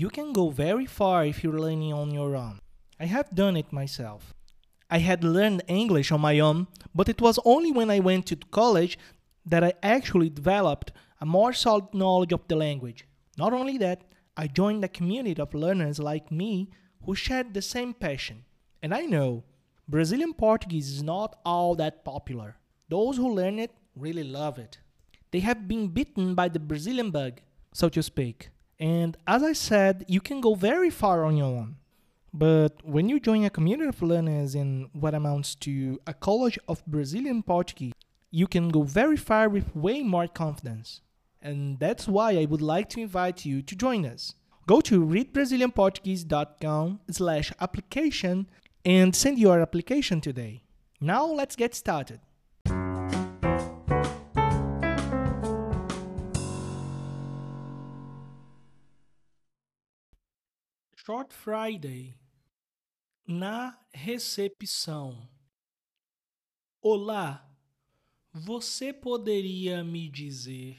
You can go very far if you're learning on your own. I have done it myself. I had learned English on my own, but it was only when I went to college that I actually developed a more solid knowledge of the language. Not only that, I joined a community of learners like me who shared the same passion. And I know Brazilian Portuguese is not all that popular. Those who learn it really love it. They have been bitten by the Brazilian bug, so to speak. And as I said, you can go very far on your own. But when you join a community of learners in what amounts to a college of Brazilian Portuguese, you can go very far with way more confidence. And that's why I would like to invite you to join us. Go to readbrazilianportuguese.com slash application and send your application today. Now let's get started. Short Friday na recepção. Olá, você poderia me dizer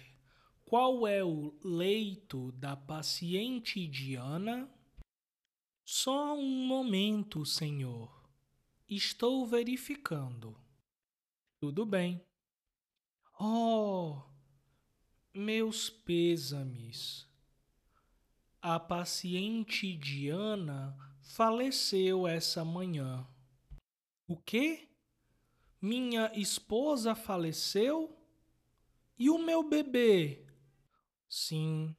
qual é o leito da paciente Diana? Só um momento, senhor. Estou verificando. Tudo bem. Oh, meus pêsames. A paciente Diana faleceu essa manhã. O quê? Minha esposa faleceu? E o meu bebê? Sim,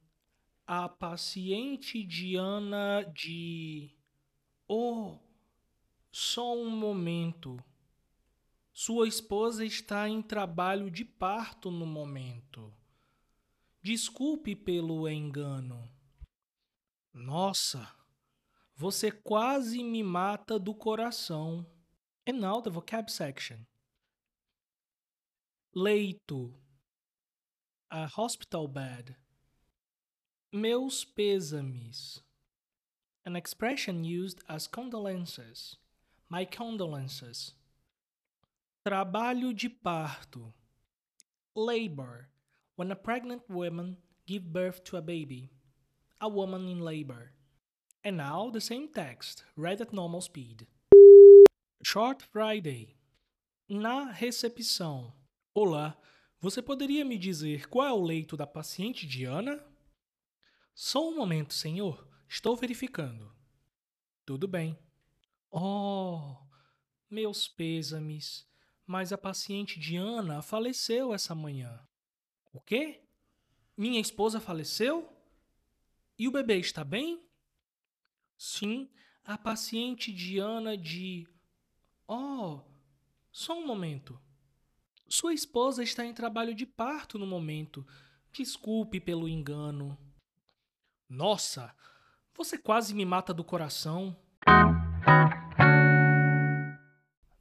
a paciente Diana de. Oh, só um momento. Sua esposa está em trabalho de parto no momento. Desculpe pelo engano. Nossa, você quase me mata do coração. And now the vocab section. Leito. A hospital bed. Meus pêsames. An expression used as condolences. My condolences. Trabalho de parto. Labor. When a pregnant woman gives birth to a baby. A woman in labor. And now the same text, read at normal speed. Short Friday. Na recepção. Olá, você poderia me dizer qual é o leito da paciente Diana? Só um momento, senhor. Estou verificando. Tudo bem. Oh, meus pêsames. Mas a paciente Diana faleceu essa manhã. O quê? Minha esposa faleceu? E o bebê está bem? Sim, a paciente Diana de. Oh, só um momento. Sua esposa está em trabalho de parto no momento. Desculpe pelo engano. Nossa, você quase me mata do coração.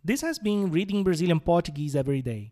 This has been Reading Brazilian Portuguese Every Day,